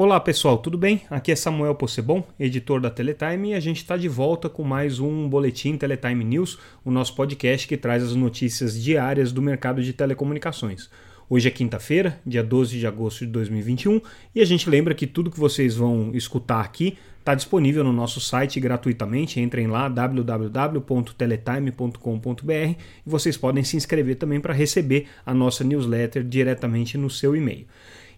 Olá pessoal, tudo bem? Aqui é Samuel Possebon, editor da Teletime, e a gente está de volta com mais um Boletim Teletime News, o nosso podcast que traz as notícias diárias do mercado de telecomunicações. Hoje é quinta-feira, dia 12 de agosto de 2021, e a gente lembra que tudo que vocês vão escutar aqui está disponível no nosso site gratuitamente. Entrem lá www.teletime.com.br e vocês podem se inscrever também para receber a nossa newsletter diretamente no seu e-mail.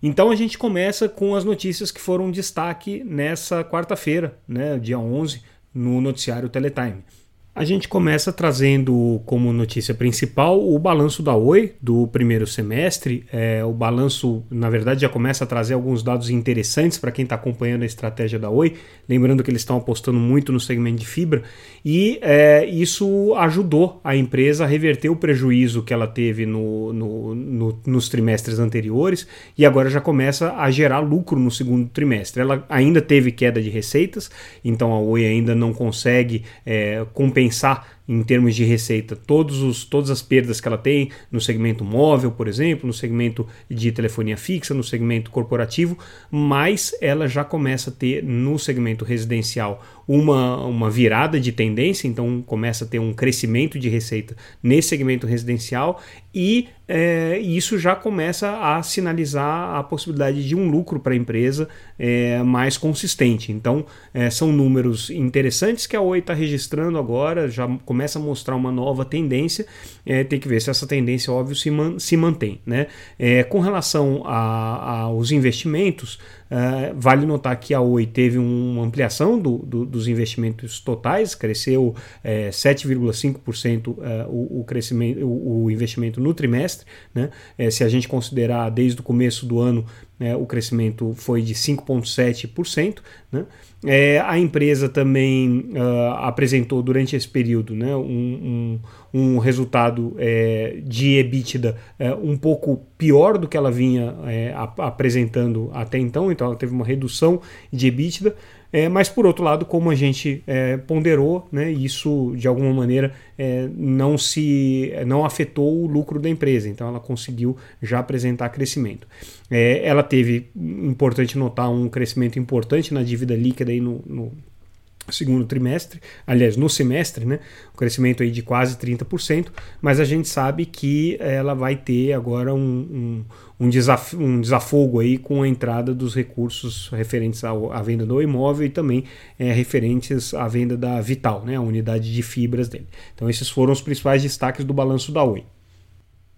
Então a gente começa com as notícias que foram destaque nessa quarta-feira, né, dia 11, no noticiário Teletime. A gente começa trazendo como notícia principal o balanço da Oi do primeiro semestre. É, o balanço, na verdade, já começa a trazer alguns dados interessantes para quem está acompanhando a estratégia da Oi. Lembrando que eles estão apostando muito no segmento de fibra e é, isso ajudou a empresa a reverter o prejuízo que ela teve no, no, no, nos trimestres anteriores e agora já começa a gerar lucro no segundo trimestre. Ela ainda teve queda de receitas, então a Oi ainda não consegue é, compensar pensar em termos de receita todos os, todas as perdas que ela tem no segmento móvel, por exemplo, no segmento de telefonia fixa, no segmento corporativo, mas ela já começa a ter no segmento residencial uma, uma virada de tendência, então começa a ter um crescimento de receita nesse segmento residencial e é, isso já começa a sinalizar a possibilidade de um lucro para a empresa é, mais consistente. Então, é, são números interessantes que a Oi está registrando agora, já começa a mostrar uma nova tendência. É, tem que ver se essa tendência, óbvio, se, man se mantém. Né? É, com relação aos investimentos, Uh, vale notar que a Oi teve uma ampliação do, do, dos investimentos totais, cresceu é, 7,5% uh, o, o, crescimento, o, o, investimento no trimestre. Né? É, se a gente considerar desde o começo do ano, né, o crescimento foi de 5,7%. Né? É, a empresa também uh, apresentou durante esse período né, um, um, um resultado é, de EBITDA é, um pouco pior do que ela vinha é, ap apresentando até então, então ela teve uma redução de EBITDA. É, mas por outro lado, como a gente é, ponderou, né, isso de alguma maneira é, não se não afetou o lucro da empresa, então ela conseguiu já apresentar crescimento. É, ela teve, importante notar, um crescimento importante na dívida líquida aí no, no segundo trimestre, aliás, no semestre, né? Crescimento aí de quase 30%, mas a gente sabe que ela vai ter agora um, um, um, desaf um desafogo aí com a entrada dos recursos referentes ao, à venda do imóvel e também é, referentes à venda da Vital, né? A unidade de fibras dele. Então esses foram os principais destaques do balanço da Oi.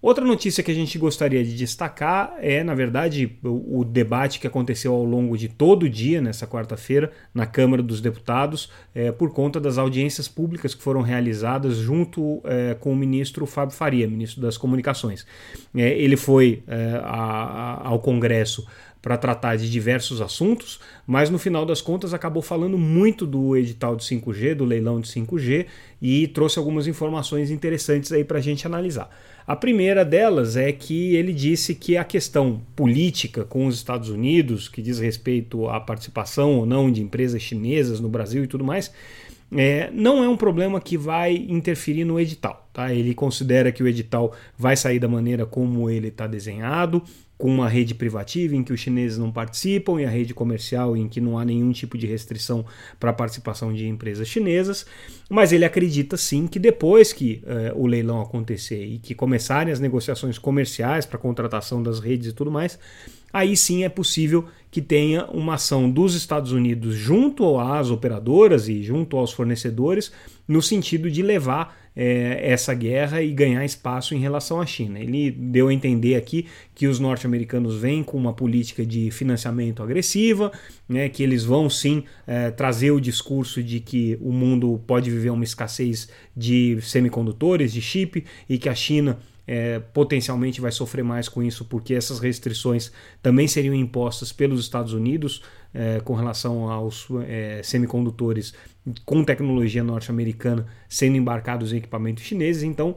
Outra notícia que a gente gostaria de destacar é, na verdade, o, debate que aconteceu ao longo de todo o dia, nessa quarta-feira, na Câmara dos Deputados, é, por conta das audiências públicas que foram realizadas junto é, com o ministro Fábio Faria, ministro das Comunicações. É, ele foi é, a, ao Congresso para tratar de diversos assuntos, mas no final das contas acabou falando muito do edital de 5G, do leilão de 5G, e trouxe algumas informações interessantes aí para a gente analisar. A primeira delas é que ele disse que a questão política com os Estados Unidos, que diz respeito à participação ou não de empresas chinesas no Brasil e tudo mais, é, não é um problema que vai interferir no edital. Tá? Ele considera que o edital vai sair da maneira como ele está desenhado, com uma rede privativa em que os chineses não participam e a rede comercial em que não há nenhum tipo de restrição para a participação de empresas chinesas, mas ele acredita sim que depois que uh, o leilão acontecer e que começarem as negociações comerciais para contratação das redes e tudo mais, aí sim é possível que tenha uma ação dos Estados Unidos junto às operadoras e junto aos fornecedores no sentido de levar é, essa guerra e ganhar espaço em relação à China. Ele deu a entender aqui que os norte-americanos vêm com uma política de financiamento agressiva, né, que eles vão sim é, trazer o discurso de que o mundo pode viver uma escassez de semicondutores, de chip, e que a China é, potencialmente vai sofrer mais com isso, porque essas restrições também seriam impostas pelos Estados Unidos é, com relação aos é, semicondutores com tecnologia norte-americana sendo embarcados em equipamentos chineses. Então,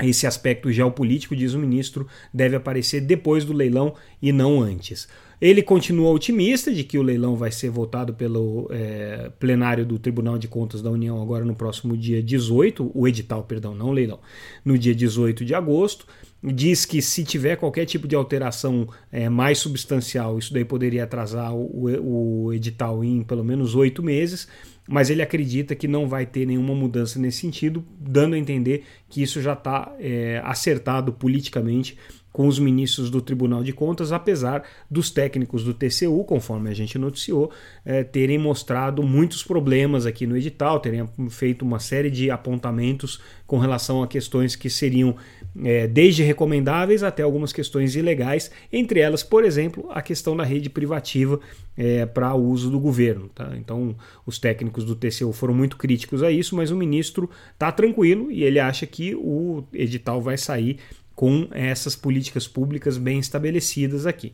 esse aspecto geopolítico, diz o ministro, deve aparecer depois do leilão e não antes. Ele continua otimista de que o leilão vai ser votado pelo é, plenário do Tribunal de Contas da União agora no próximo dia 18, o edital, perdão, não leilão, no dia 18 de agosto. Diz que se tiver qualquer tipo de alteração é, mais substancial, isso daí poderia atrasar o, o edital em pelo menos oito meses mas ele acredita que não vai ter nenhuma mudança nesse sentido, dando a entender que isso já está é, acertado politicamente com os ministros do Tribunal de Contas, apesar dos técnicos do TCU, conforme a gente noticiou, é, terem mostrado muitos problemas aqui no edital, terem feito uma série de apontamentos com relação a questões que seriam é, desde recomendáveis até algumas questões ilegais, entre elas, por exemplo, a questão da rede privativa é, para uso do governo. Tá? Então, os técnicos do TCU foram muito críticos a isso, mas o ministro está tranquilo e ele acha que o edital vai sair com essas políticas públicas bem estabelecidas aqui.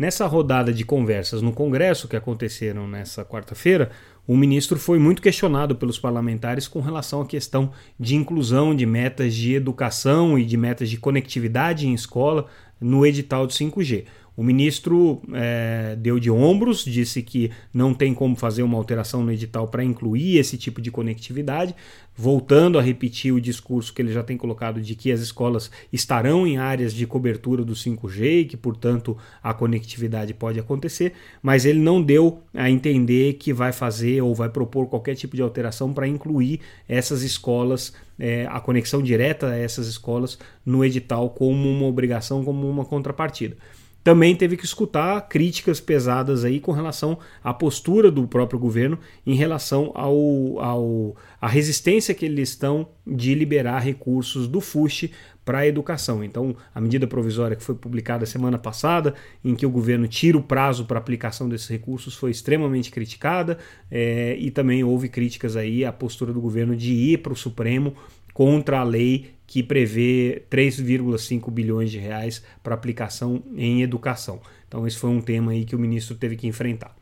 Nessa rodada de conversas no Congresso que aconteceram nessa quarta-feira, o ministro foi muito questionado pelos parlamentares com relação à questão de inclusão de metas de educação e de metas de conectividade em escola no edital de 5G. O ministro é, deu de ombros, disse que não tem como fazer uma alteração no edital para incluir esse tipo de conectividade, voltando a repetir o discurso que ele já tem colocado de que as escolas estarão em áreas de cobertura do 5G e que, portanto, a conectividade pode acontecer, mas ele não deu a entender que vai fazer ou vai propor qualquer tipo de alteração para incluir essas escolas, é, a conexão direta a essas escolas no edital como uma obrigação, como uma contrapartida também teve que escutar críticas pesadas aí com relação à postura do próprio governo em relação ao, ao a resistência que eles estão de liberar recursos do FUST para a educação. Então, a medida provisória que foi publicada semana passada, em que o governo tira o prazo para aplicação desses recursos, foi extremamente criticada é, e também houve críticas aí à postura do governo de ir para o Supremo contra a lei que prevê 3,5 bilhões de reais para aplicação em educação. Então esse foi um tema aí que o ministro teve que enfrentar.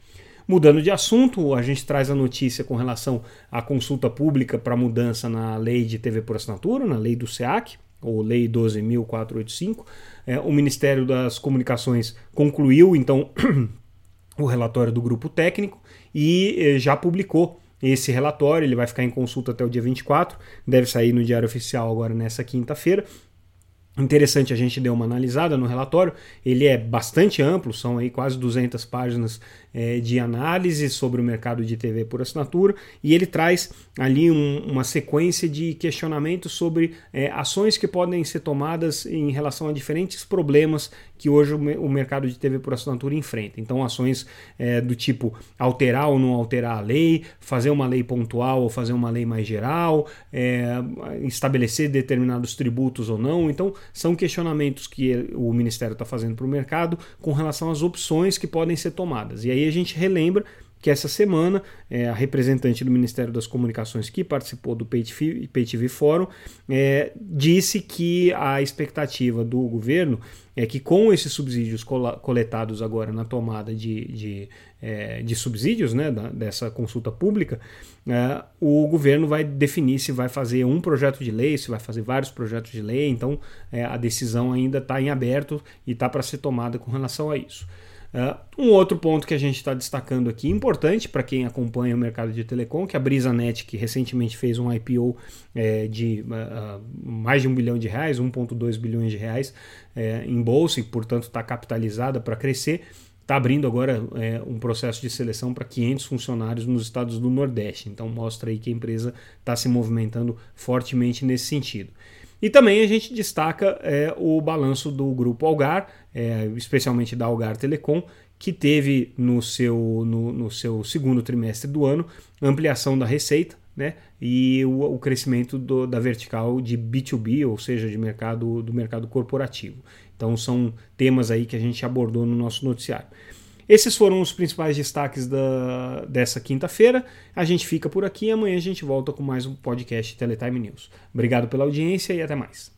Mudando de assunto, a gente traz a notícia com relação à consulta pública para mudança na lei de TV por assinatura, na lei do SEAC, ou Lei 12.485. É, o Ministério das Comunicações concluiu, então, o relatório do grupo técnico e eh, já publicou esse relatório. Ele vai ficar em consulta até o dia 24, deve sair no Diário Oficial agora nessa quinta-feira. Interessante a gente deu uma analisada no relatório, ele é bastante amplo, são aí quase 200 páginas é, de análise sobre o mercado de TV por assinatura e ele traz ali um, uma sequência de questionamentos sobre é, ações que podem ser tomadas em relação a diferentes problemas que hoje o, mercado de TV por assinatura enfrenta. Então, ações é, do tipo alterar ou não alterar a lei, fazer uma lei pontual ou fazer uma lei mais geral, é, estabelecer determinados tributos ou não. Então, são questionamentos que o Ministério está fazendo para o mercado com relação às opções que podem ser tomadas. E aí a gente relembra que essa semana é, a representante do Ministério das Comunicações que participou do PayTV, Fórum é, disse que a expectativa do governo é que com esses subsídios coletados agora na tomada de, de, é, de subsídios né, da, dessa consulta pública, é, o governo vai definir se vai fazer um projeto de lei, se vai fazer vários projetos de lei, então é, a decisão ainda está em aberto e está para ser tomada com relação a isso. Uh, um outro ponto que a gente está destacando aqui, importante para quem acompanha o mercado de telecom, que a BrisaNet, que recentemente fez um IPO é, de uh, mais de um bilhão de reais, 1,2 bilhões de reais é, em bolsa e, portanto, está capitalizada para crescer, está abrindo agora é, um processo de seleção para 500 funcionários nos estados do Nordeste. Então, mostra aí que a empresa está se movimentando fortemente nesse sentido. E também a gente destaca é, o balanço do grupo Algar, é, especialmente da Algar Telecom, que teve no seu, no, no, seu segundo trimestre do ano ampliação da receita né, e o, o crescimento do, da vertical de B2B, ou seja, de mercado, do mercado corporativo. Então são temas aí que a gente abordou no nosso noticiário. Esses foram os principais destaques da, dessa quinta-feira. A gente fica por aqui e amanhã a gente volta com mais um podcast Teletime News. Obrigado pela audiência e até mais.